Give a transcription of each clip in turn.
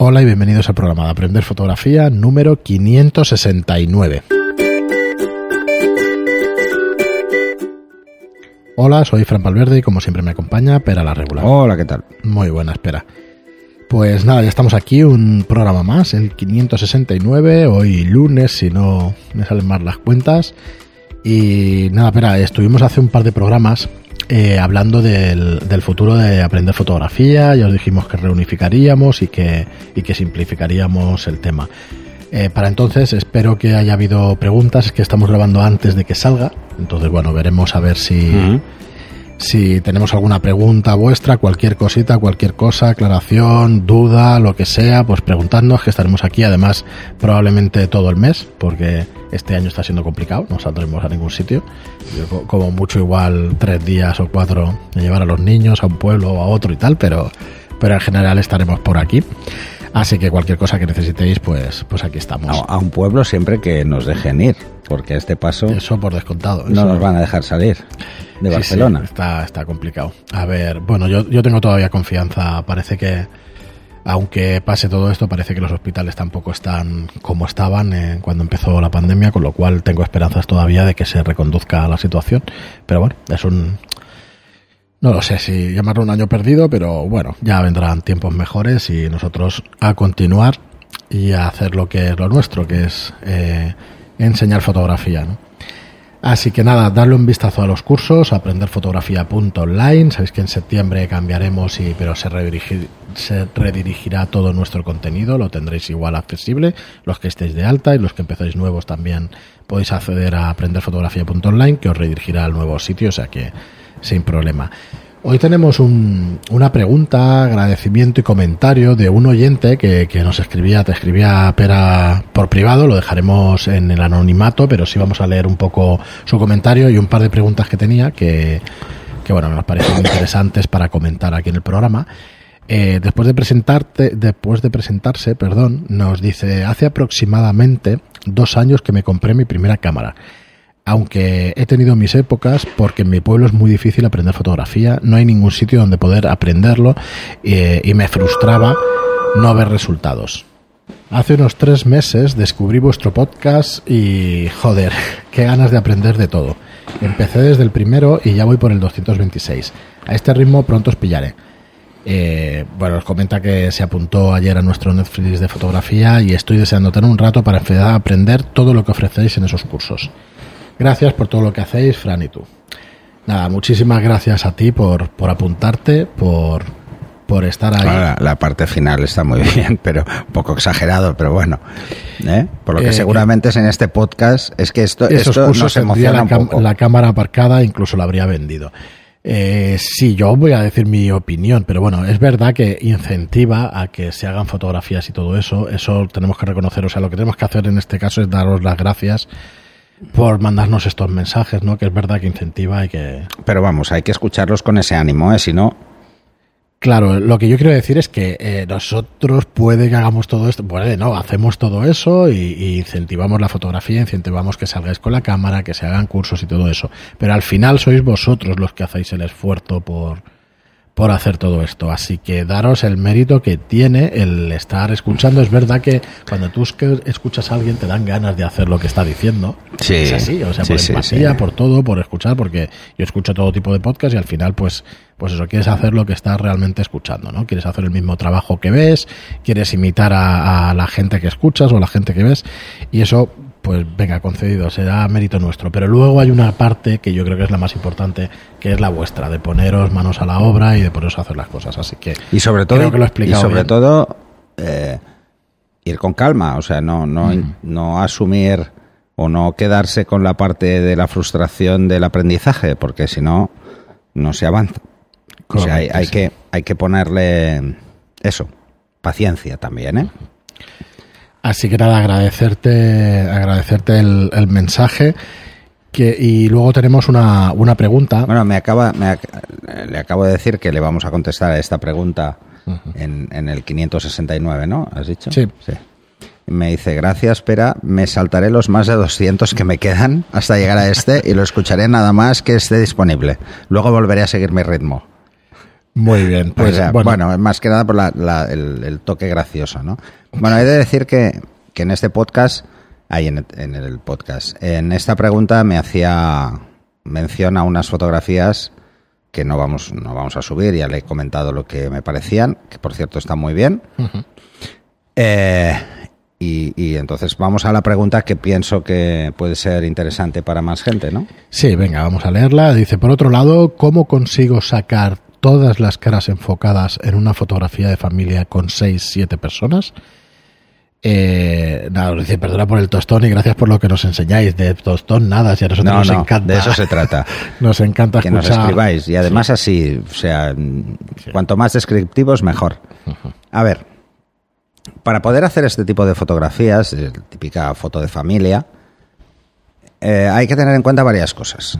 Hola y bienvenidos al programa de Aprender Fotografía número 569. Hola, soy Fran Palverde y como siempre me acompaña Pera la Regular. Hola, ¿qué tal? Muy buena, espera. Pues nada, ya estamos aquí, un programa más, el 569, hoy lunes, si no me salen más las cuentas. Y nada, espera, estuvimos hace un par de programas eh, hablando del, del, futuro de aprender fotografía, ya os dijimos que reunificaríamos y que, y que simplificaríamos el tema. Eh, para entonces espero que haya habido preguntas, que estamos grabando antes de que salga, entonces bueno, veremos a ver si... si tenemos alguna pregunta vuestra, cualquier cosita, cualquier cosa, aclaración, duda, lo que sea, pues preguntadnos que estaremos aquí además probablemente todo el mes, porque este año está siendo complicado, no saldremos a ningún sitio, como mucho igual tres días o cuatro de llevar a los niños a un pueblo o a otro y tal, pero, pero en general estaremos por aquí. Así que cualquier cosa que necesitéis, pues, pues aquí estamos. A, a un pueblo siempre que nos dejen ir, porque a este paso... Eso por descontado. No nos van a dejar salir de Barcelona. Sí, sí, está, está complicado. A ver, bueno, yo, yo tengo todavía confianza. Parece que, aunque pase todo esto, parece que los hospitales tampoco están como estaban eh, cuando empezó la pandemia, con lo cual tengo esperanzas todavía de que se reconduzca la situación. Pero bueno, es un... No lo sé si llamarlo un año perdido, pero bueno, ya vendrán tiempos mejores y nosotros a continuar y a hacer lo que es lo nuestro, que es eh, enseñar fotografía, ¿no? Así que nada, darle un vistazo a los cursos, aprenderfotografía.online. Sabéis que en septiembre cambiaremos, y, pero se, redirigir, se, redirigirá todo nuestro contenido. Lo tendréis igual accesible. Los que estéis de alta y los que empezáis nuevos también podéis acceder a aprenderfotografía.online, que os redirigirá al nuevo sitio, o sea que sin problema. Hoy tenemos un, una pregunta, agradecimiento y comentario de un oyente que, nos escribía, te escribía Pera por privado, lo dejaremos en el anonimato, pero sí vamos a leer un poco su comentario y un par de preguntas que tenía que, que bueno, nos parecen interesantes para comentar aquí en el programa. Eh, después de presentarte, después de presentarse, perdón, nos dice hace aproximadamente dos años que me compré mi primera cámara aunque he tenido mis épocas, porque en mi pueblo es muy difícil aprender fotografía, no hay ningún sitio donde poder aprenderlo y me frustraba no ver resultados. Hace unos tres meses descubrí vuestro podcast y joder, qué ganas de aprender de todo. Empecé desde el primero y ya voy por el 226. A este ritmo pronto os pillaré. Eh, bueno, os comenta que se apuntó ayer a nuestro Netflix de fotografía y estoy deseando tener un rato para aprender todo lo que ofrecéis en esos cursos. Gracias por todo lo que hacéis, Fran y tú. Nada, muchísimas gracias a ti por, por apuntarte, por, por estar ahí. La, la, parte final está muy bien, pero un poco exagerado, pero bueno. ¿eh? Por lo que eh, seguramente es en este podcast, es que esto, esos esto cursos nos emociona la, un poco. la cámara aparcada, incluso la habría vendido. Eh, sí, yo voy a decir mi opinión, pero bueno, es verdad que incentiva a que se hagan fotografías y todo eso. Eso tenemos que reconocer. O sea, lo que tenemos que hacer en este caso es daros las gracias por mandarnos estos mensajes, ¿no? Que es verdad que incentiva y que... Pero vamos, hay que escucharlos con ese ánimo, ¿eh? Si no... Claro, lo que yo quiero decir es que eh, nosotros puede que hagamos todo esto, puede, no, hacemos todo eso y, y, incentivamos la fotografía, incentivamos que salgáis con la cámara, que se hagan cursos y todo eso. Pero al final sois vosotros los que hacéis el esfuerzo por, por hacer todo esto. Así que daros el mérito que tiene el estar escuchando. Es verdad que cuando tú escuchas a alguien te dan ganas de hacer lo que está diciendo. Sí. Es así, o sea, sí, por sí, empatía, sí. por todo, por escuchar, porque yo escucho todo tipo de podcast y al final, pues, pues eso, quieres hacer lo que estás realmente escuchando, ¿no? Quieres hacer el mismo trabajo que ves, quieres imitar a, a la gente que escuchas o a la gente que ves, y eso pues venga, concedido, será mérito nuestro. Pero luego hay una parte que yo creo que es la más importante, que es la vuestra, de poneros manos a la obra y de poneros a hacer las cosas. Así que y sobre todo, creo que lo he y sobre bien. todo eh, ir con calma, o sea, no, no, mm. no asumir o no quedarse con la parte de la frustración del aprendizaje, porque si no, no se avanza. O sea, hay, hay sí. que, hay que ponerle eso, paciencia también, ¿eh? Así que nada, agradecerte, agradecerte el, el mensaje. Que, y luego tenemos una, una pregunta. Bueno, me acaba, me, le acabo de decir que le vamos a contestar a esta pregunta uh -huh. en, en, el 569, ¿no? ¿Has dicho? Sí. sí. Me dice, gracias, espera, me saltaré los más de 200 que me quedan hasta llegar a este y lo escucharé nada más que esté disponible. Luego volveré a seguir mi ritmo. Muy bien. Pues, bueno, bueno, más que nada por la- la- el, el toque gracioso, ¿no? Bueno, he de decir que, que en este podcast, ahí en, en el podcast, en esta pregunta me hacía mención a unas fotografías que no vamos, no vamos a subir, ya le he comentado lo que me parecían, que por cierto están muy bien. Eh, y, y entonces vamos a la pregunta que pienso que puede ser interesante para más gente, ¿no? Sí, venga, vamos a leerla. Dice, por otro lado, ¿cómo consigo sacar todas las caras enfocadas en una fotografía de familia con 6, 7 personas? Eh, nada, nos dice, perdona por el tostón y gracias por lo que nos enseñáis. De tostón, nada, si a nosotros No, nos no, encanta. de eso se trata. Nos encanta que nos escuchar. escribáis. Y además así, o sea, cuanto más descriptivos, mejor. A ver, para poder hacer este tipo de fotografías, eh, típica foto de familia, eh, hay que tener en cuenta varias cosas.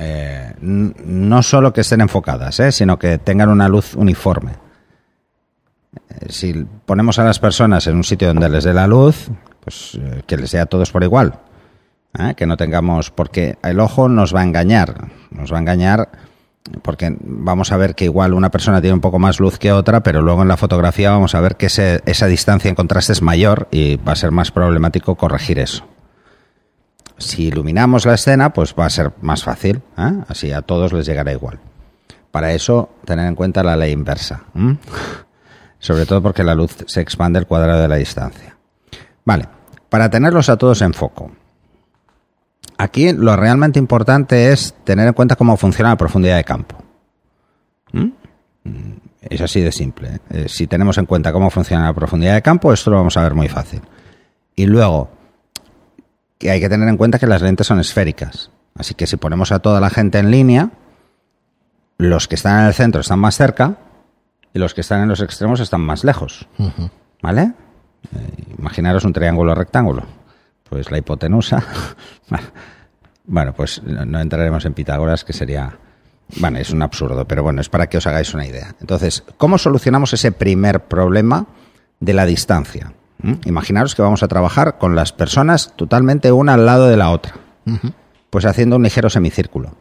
Eh, no solo que estén enfocadas, eh, sino que tengan una luz uniforme. Eh, si ponemos a las personas en un sitio donde les dé la luz, pues que les dé a todos por igual. que no tengamos, porque el ojo nos va a engañar, nos va a engañar porque vamos a ver que igual una persona tiene un poco más luz que otra, pero luego en la fotografía vamos a ver que ese- esa distancia en contraste es mayor y va a ser más problemático corregir eso. Si iluminamos la escena, pues va a ser más fácil, ¿eh? así a todos les llegará igual. Para eso, tener en cuenta la ley inversa, sobre todo porque la luz se expande el cuadrado de la distancia. Vale, para tenerlos a todos en foco, Aquí lo realmente importante es tener en cuenta cómo funciona la profundidad de campo. Mm, Es así de simple. ¿eh? Eh, si tenemos en cuenta cómo funciona la profundidad de campo, esto lo vamos a ver muy fácil. Y luego, que hay que tener en cuenta que las lentes son esféricas. Así que si ponemos a toda la gente en línea, los que están en el centro están más cerca y los que están en los extremos están más lejos. ¿Vale? Eh, imaginaros un triángulo rectángulo. Pues la hipotenusa. bueno, pues no no entraremos en Pitágoras, que sería. Bueno, es un absurdo, pero bueno, es para que os hagáis una idea. Entonces, ¿cómo solucionamos ese primer problema de la distancia? Imaginaros que vamos a trabajar con las personas totalmente una al lado de la otra. Pues haciendo un ligero semicírculo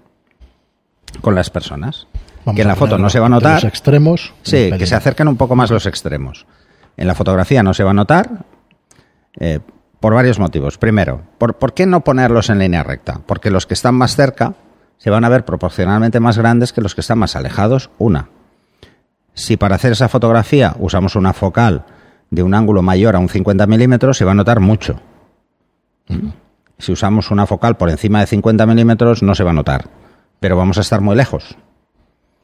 con las personas. Vamos que en la foto no se va a notar. Los extremos. Sí, que se acerquen un poco más los extremos. En la fotografía no se va a notar eh, por varios motivos. Primero, ¿por, por qué no ponerlos en línea recta? Porque los que están más cerca se van a ver proporcionalmente más grandes que los que están más alejados. Una. Si para hacer esa fotografía usamos una focal de un ángulo mayor a un 50 milímetros, se va a notar mucho. Si usamos una focal por encima de 50 milímetros, no se va a notar. Pero vamos a estar muy lejos.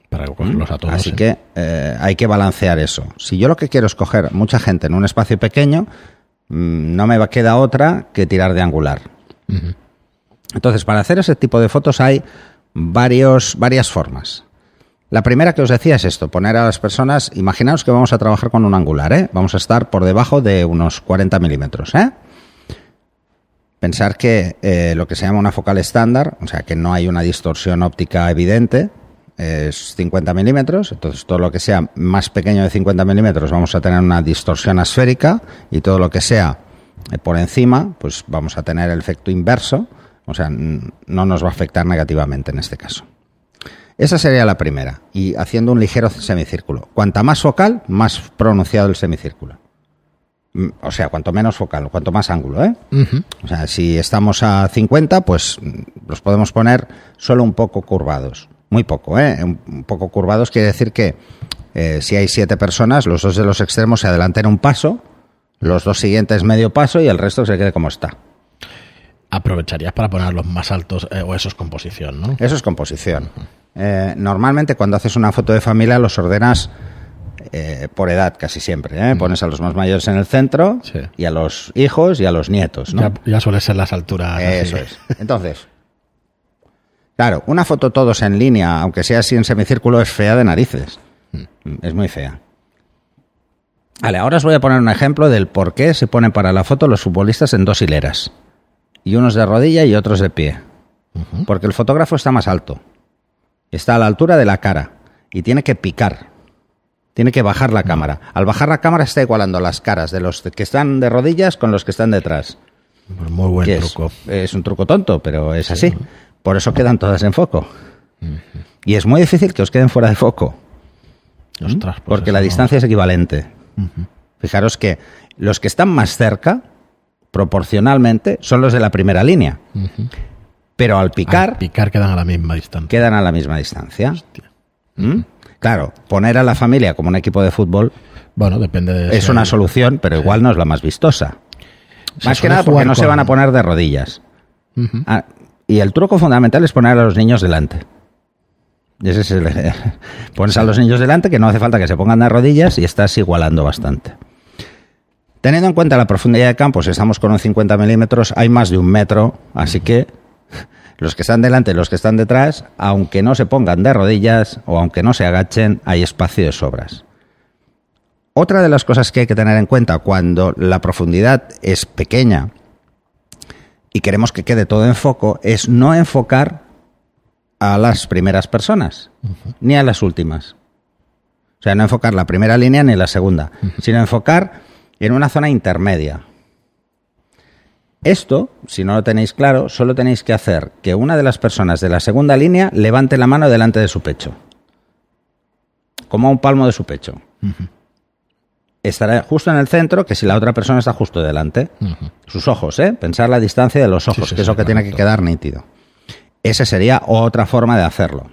Para cogerlos a todos. Así sí. que eh, hay que balancear eso. Si yo lo que quiero es coger mucha gente en un espacio pequeño, mm, no me va- queda otra que tirar de angular. Entonces, para hacer ese tipo de fotos hay varios, varias formas. La primera que os decía es esto, poner a las personas, imaginaos que vamos a trabajar con un angular, ¿eh? vamos a estar por debajo de unos 40 milímetros. ¿eh? Pensar que eh, lo que se llama una focal estándar, o sea que no hay una distorsión óptica evidente, es 50 milímetros, entonces todo lo que sea más pequeño de 50 milímetros vamos a tener una distorsión asférica y todo lo que sea eh, por encima, pues vamos a tener el efecto inverso, o sea, no nos va a afectar negativamente en este caso. Esa sería la primera, y haciendo un ligero semicírculo. Cuanta más focal, más pronunciado el semicírculo. Mm, O sea, cuanto menos focal, cuanto más ángulo, ¿eh? O sea, si estamos a 50, pues mm, los podemos poner solo un poco curvados. Muy poco, ¿eh? Un un poco curvados quiere decir que eh, si hay siete personas, los dos de los extremos se adelanten un paso, los dos siguientes medio paso y el resto se quede como está. Aprovecharías para ponerlos más altos eh, o eso es composición, ¿no? Eso es composición. Eh, normalmente cuando haces una foto de familia los ordenas eh, por edad casi siempre. ¿eh? Pones a los más mayores en el centro Sí. y a los hijos y a los nietos. ¿no? Ya, ya suele ser las alturas. así. Eso es. Entonces, claro, una foto todos en línea, aunque sea así en semicírculo, es fea de narices. Es muy fea. Vale, ahora os voy a poner un ejemplo del por qué se ponen para la foto los futbolistas en dos hileras. Y unos de rodilla y otros de pie. Porque el fotógrafo está más alto. Está a la altura de la cara. Y tiene que picar. Tiene que bajar la cámara. Al bajar la cámara está igualando las caras de los que están de rodillas con los que están detrás. Pues muy buen Que truco. Es, un truco tonto, pero es así. Por eso quedan todas en foco. Y es muy difícil que os queden fuera de foco. Ostras, pues porque la no- distancia es equivalente. Fijaros que los que están más cerca, proporcionalmente, son los de la primera línea. Pero al picar, Al picar quedan a la misma distancia. quedan a la misma distancia. ¿Mm? Claro, poner a la familia como un equipo de fútbol Bueno, depende de. es si una hay- solución, pero igual no es la más vistosa. Se Más que nada porque no se van a poner de rodillas. Ah, y el truco fundamental es poner a los niños delante. Ese es el, pones a los niños delante, que no hace falta que se pongan de rodillas y estás igualando bastante. Teniendo en cuenta la profundidad de campo, si estamos con un 50 milímetros, hay más de un metro, así que los que están delante y los que están detrás, aunque no se pongan de rodillas o aunque no se agachen, hay espacio de sobras. Otra de las cosas que hay que tener en cuenta cuando la profundidad es pequeña y queremos que quede todo en foco es no enfocar a las primeras personas ni a las últimas. O sea, no enfocar la primera línea ni la segunda, sino enfocar en una zona intermedia. Esto, si no lo tenéis claro, solo tenéis que hacer que una de las personas de la segunda línea levante la mano delante de su pecho. Como a un palmo de su pecho. Estará justo en el centro que si la otra persona está justo delante. Sus ojos, ¿eh? Pensar la distancia de los ojos, sí, que es lo que tiene que quedar nítido. Esa sería otra forma de hacerlo.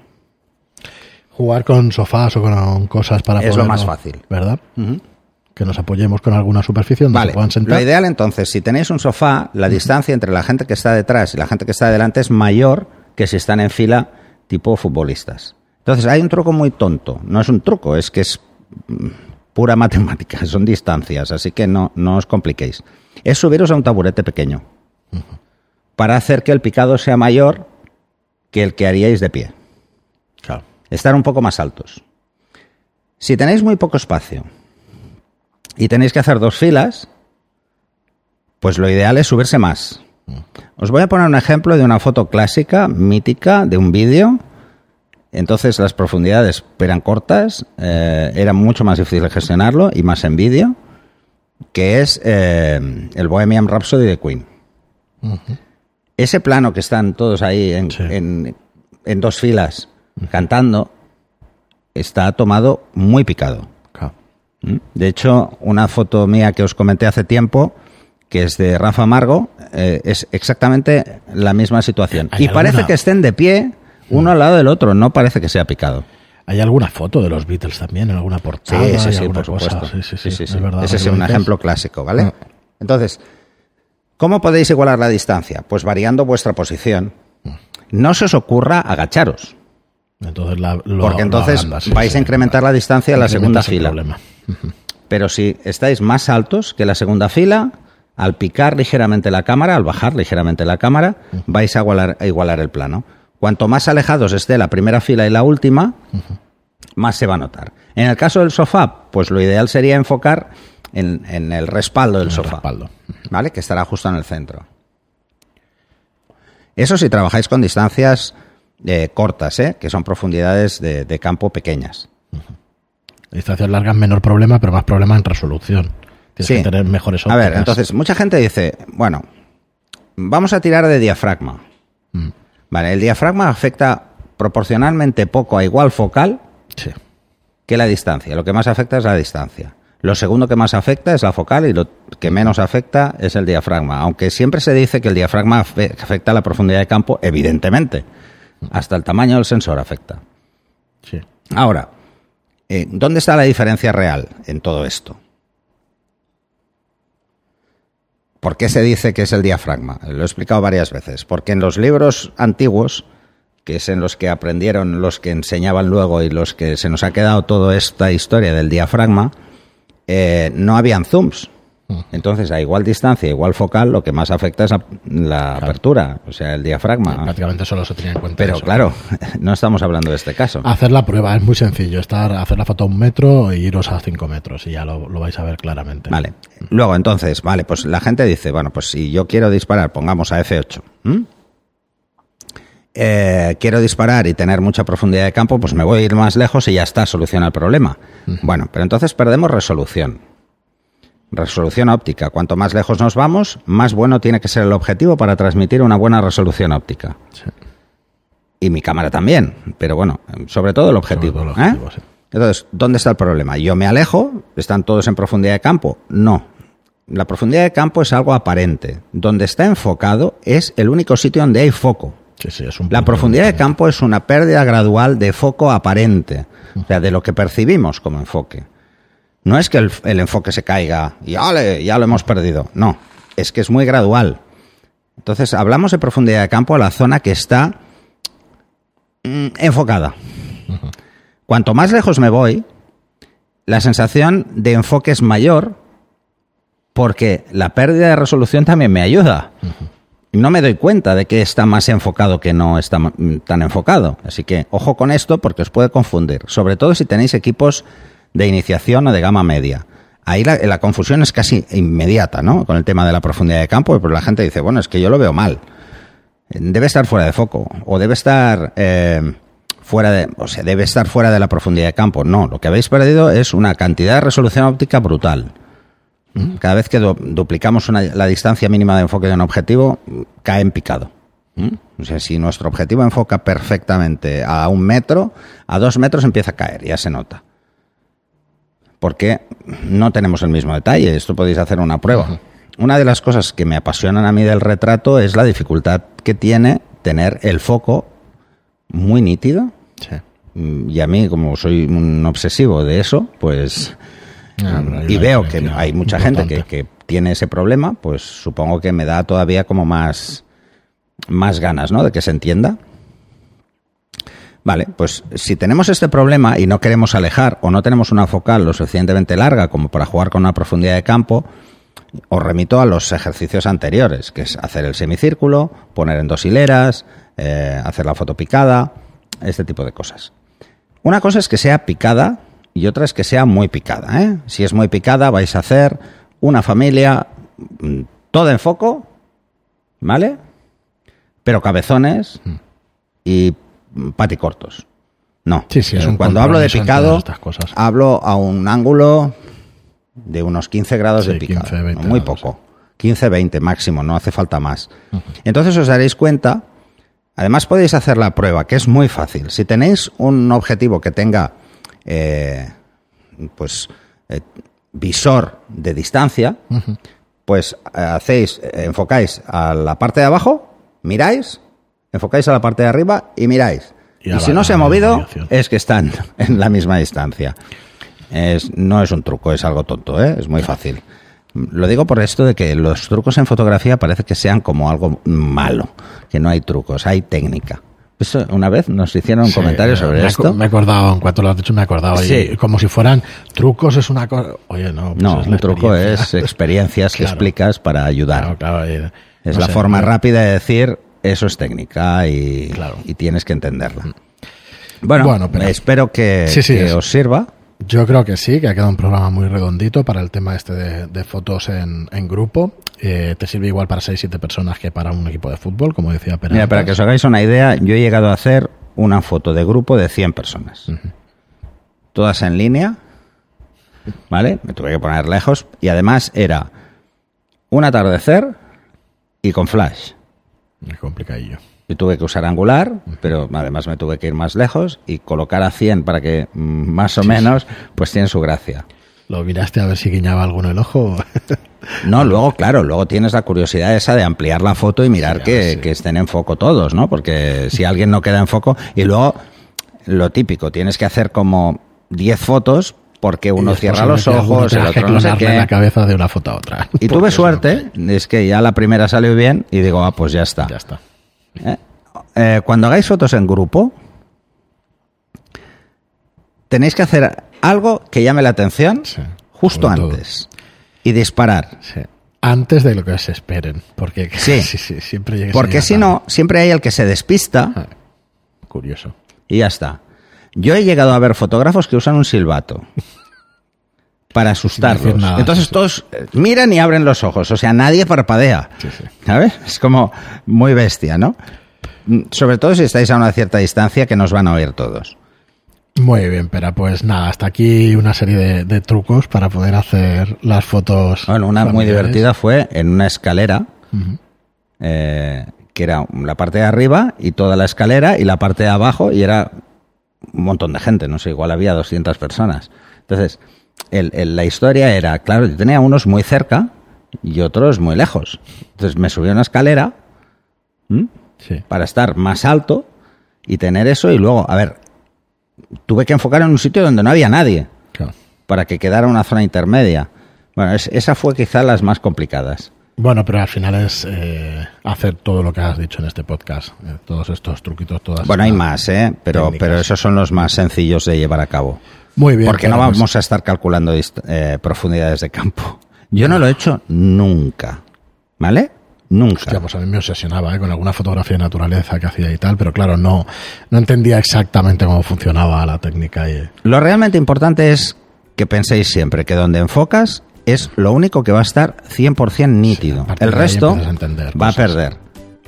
Jugar con sofás o con cosas para Es lo más fácil. ¿Verdad? Que nos apoyemos con alguna superficie donde Vale, se puedan sentar. lo ideal entonces, si tenéis un sofá, la distancia entre la gente que está detrás y la gente que está delante es mayor que si están en fila tipo futbolistas. Entonces hay un truco muy tonto, no es un truco, es que es mm, pura matemática, son distancias, así que no, no os compliquéis. Es subiros a un taburete pequeño para hacer que el picado sea mayor que el que haríais de pie. Claro. Estar un poco más altos. Si tenéis muy poco espacio y tenéis que hacer dos filas, pues lo ideal es subirse más. Os voy a poner un ejemplo de una foto clásica, mítica, de un vídeo. Entonces las profundidades eran cortas, eh, era mucho más difícil de gestionarlo y más en vídeo, que es eh, el Bohemian Rhapsody de Queen. Ese plano que están todos ahí en, Sí. en- en dos filas cantando está tomado muy picado. ¿Mm? De hecho, una foto mía que os comenté hace tiempo, que es de Rafa Margo, eh, es exactamente la misma situación. ¿Hay Y parece que estén de pie uno al lado del otro, no parece que sea picado. ¿Hay alguna foto de los Beatles también en alguna Sí, portada? sí, ¿Hay sí, alguna por supuesto. Sí, sí, sí, Sí, sí, es sí. verdad, Ese es un ejemplo clásico, ¿vale? Ah. Entonces, ¿cómo podéis igualar la distancia? Pues variando vuestra posición. No se os ocurra agacharos, Entonces la, lo- porque lo entonces agrandas, sí, vais sí, a incrementar la distancia a la segunda fila. problema. Pero si estáis más altos que la segunda fila, al picar ligeramente la cámara, al bajar ligeramente la cámara, vais a igualar, a igualar el plano. Cuanto más alejados esté la primera fila y la última, más se va a notar. En el caso del sofá, pues lo ideal sería enfocar en, en el respaldo del El sofá, respaldo. ¿vale? Que estará justo en el centro. Eso si trabajáis con distancias eh, cortas, ¿eh? que son profundidades de- de campo pequeñas. Distancias largas, menor problema, pero más problema en resolución. Tienes Sí. que tener mejores A ópticas. ver, entonces, mucha gente dice, bueno, vamos a tirar de diafragma. Mm. Vale, el diafragma afecta proporcionalmente poco a igual focal Sí. que la distancia. Lo que más afecta es la distancia. Lo segundo que más afecta es la focal y lo que menos afecta es el diafragma. Aunque siempre se dice que el diafragma afe- afecta la profundidad de campo, evidentemente. Hasta el tamaño del sensor afecta. sí. Ahora, eh, ¿dónde está la diferencia real en todo esto? ¿Por qué se dice que es el diafragma? Lo he explicado varias veces. Porque en los libros antiguos, que es en los que aprendieron los que enseñaban luego y los que se nos ha quedado toda esta historia del diafragma, eh, no habían zooms. Entonces, a igual distancia, igual focal, lo que más afecta es la, apertura, o sea, el diafragma. Prácticamente solo se tenía en cuenta Pero eso. claro, no estamos hablando de este caso. Hacer la prueba es muy sencillo. Estar, hacer la foto a un metro e iros a cinco metros y ya lo, lo vais a ver claramente. Vale. Luego, entonces, vale, pues la gente dice, bueno, pues si yo quiero disparar, pongamos a F8. ¿m? Eh, quiero disparar y tener mucha profundidad de campo, pues me voy a ir más lejos y ya está, soluciona el problema. Bueno, pero entonces perdemos resolución. Resolución óptica. Cuanto más lejos nos vamos, más bueno tiene que ser el objetivo para transmitir una buena resolución óptica. Sí. Y mi cámara también, pero bueno, sobre todo el objetivo. Sobre todo el objetivo, ¿eh? sí. Entonces, ¿dónde está el problema? ¿Yo me alejo? ¿Están todos en profundidad de campo? No. La profundidad de campo es algo aparente. Donde está enfocado es el único sitio donde hay foco. Sí, sí, es un La profundidad de campo es una pérdida gradual de foco aparente, o sea, de lo que percibimos como enfoque. No es que el, el enfoque se caiga y ¡ale! ya lo hemos perdido. No, es que es muy gradual. Entonces, hablamos de profundidad de campo a la zona que está mm, enfocada. Cuanto más lejos me voy, la sensación de enfoque es mayor porque la pérdida de resolución también me ayuda. No me doy cuenta de que está más enfocado que no está tan enfocado. Así que ojo con esto porque os puede confundir. Sobre todo si tenéis equipos de iniciación o de gama media. Ahí la, confusión es casi inmediata, ¿no? Con el tema de la profundidad de campo, pero la gente dice, bueno, es que yo lo veo mal. Debe estar fuera de foco o debe estar eh, fuera de, o sea, debe estar fuera de la profundidad de campo. No, lo que habéis perdido es una cantidad de resolución óptica brutal. Cada vez que du- duplicamos una- la distancia mínima de enfoque de un objetivo, cae en picado. ¿Mm? O sea, si nuestro objetivo enfoca perfectamente a un metro, a dos metros empieza a caer, ya se nota. Porque no tenemos el mismo detalle. Esto podéis hacer una prueba. Una de las cosas que me apasionan a mí del retrato es la dificultad que tiene tener el foco muy nítido. Sí. Mm, Y a mí, como soy un obsesivo de eso, pues Ah, hay y veo que hay mucha gente que, que tiene ese problema, pues supongo que me da todavía como más, más ganas, ¿no? De que se entienda. Vale, pues si tenemos este problema y no queremos alejar o no tenemos una focal lo suficientemente larga como para jugar con una profundidad de campo, os remito a los ejercicios anteriores, que es hacer el semicírculo, poner en dos hileras, eh, hacer la foto picada, este tipo de cosas. Una cosa es que sea picada y otra es que sea muy picada. ¿eh? Si es muy picada, vais a hacer una familia mm, toda en foco, ¿vale? Pero cabezones y mm, paticortos. No. Sí, sí, es Eh, un Cuando hablo de picado, estas cosas. hablo a un ángulo de unos 15 grados Sí, de picado. 15, 20 muy grados, poco. 15, 20 máximo, no hace falta más. Entonces os daréis cuenta, además podéis hacer la prueba, que es muy fácil. Si tenéis un objetivo que tenga, eh, pues, eh, visor de distancia, pues eh, hacéis, enfocáis a la parte de abajo, miráis, enfocáis a la parte de arriba y miráis. Y si la- no se ha movido, es que están en la misma distancia. Es, no es un truco, es algo tonto, ¿eh? es muy fácil. Lo digo por esto de que los trucos en fotografía parece que sean como algo malo, que no hay trucos, hay técnica. Eso, una vez nos hicieron un Sí, comentario me- sobre me, esto. Me he acordado, en cuanto lo has dicho, me he acordado. y Sí. como si fueran trucos, es una cosa. Oye, no. pues no, un truco es experiencia. experiencias que Claro. explicas para ayudar. Claro, claro, y- Es no la sé, forma rápida de decir eso es técnica y, Claro. y tienes que entenderla. Bueno, Bueno, pero- espero que, Sí, sí, que es- os sirva. Yo creo que sí, que ha quedado un programa muy redondito para el tema este de, de fotos en, en grupo. Eh, te sirve igual para 6-7 personas que para un equipo de fútbol, como decía Pera. Mira, para que os hagáis una idea, yo he llegado a hacer una foto de grupo de 100 personas. Todas en línea, ¿vale? Me tuve que poner lejos y además era un atardecer y con flash. Es complicadillo. Yo tuve que usar angular, pero además me tuve que ir más lejos y colocar a 100 para que mm, más o menos pues tiene su gracia. ¿Lo miraste a ver si guiñaba alguno el ojo? No, luego, claro, luego tienes la curiosidad esa de ampliar la foto y mirar Sí, que, sí. que estén en foco todos, ¿no? Porque si alguien no queda en foco, y luego lo típico, tienes que hacer como 10 fotos porque uno cierra los ojos, el otro no sé qué. la cabeza de una foto a otra. Y tuve suerte, es que ya la primera salió bien y digo, ah, pues ya está. Ya está. ¿Eh? Eh, cuando hagáis fotos en grupo, tenéis que hacer algo que llame la atención Sí, justo todo. antes y disparar. Sí. Antes de lo que se esperen. Porque Sí. sí, sí, siempre llega Porque si no, siempre hay el que se despista Ah, Curioso. y ya está. Yo he llegado a ver fotógrafos que usan un silbato para asustarlos. nada, Entonces sí, sí. todos eh, miran y abren los ojos, o sea, nadie parpadea. Sí. ¿Sabes? Es como muy bestia, ¿no? Mm, Sobre todo si estáis a una cierta distancia que nos van a oír todos. Muy bien, pero pues nada, hasta aquí una serie de, de trucos para poder hacer las fotos. Bueno, una muy divertida fue en una escalera eh, que era la parte de arriba y toda la escalera y la parte de abajo y era un montón de gente, no sé, igual había 200 personas. Entonces, el, el- la historia era, claro, yo tenía unos muy cerca y otros muy lejos. Entonces me subí a una escalera para estar más alto y tener eso y luego, a ver, tuve que enfocar en un sitio donde no había nadie Claro. para que quedara una zona intermedia. Bueno, es- esa fue quizá las más complicadas. Bueno, pero al final es eh, hacer todo lo que has dicho en este podcast. eh, todos estos truquitos, todas. Bueno, hay más, ¿eh? Pero, técnicas. pero esos son los más sencillos de llevar a cabo. Muy bien. Porque no pues- vamos a estar calculando eh, profundidades de campo. Yo no lo he hecho nunca. ¿Vale? Nunca. Hostia, pues a mí me obsesionaba ¿eh? con alguna fotografía de naturaleza que hacía y tal, pero claro, no, no entendía exactamente cómo funcionaba la técnica. Y, Lo realmente importante es que penséis siempre que donde enfocas es lo único que va a estar 100% nítido. El resto a va a perder.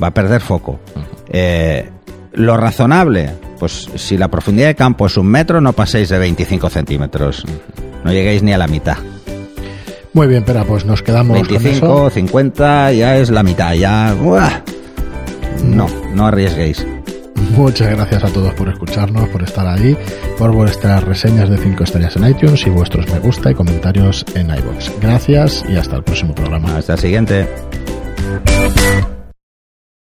Va a perder foco. Eh, lo razonable, pues si la profundidad de campo es un metro, no paséis de 25 centímetros. No lleguéis ni a la mitad. Muy bien, pero pues nos quedamos con 25, eso. 50, ya es la mitad. Ya. No, no arriesguéis. Muchas gracias a todos por escucharnos, por estar ahí, por vuestras reseñas de 5 estrellas en iTunes y vuestros me gusta y comentarios en iVoox. Gracias y hasta el próximo programa. Hasta el siguiente.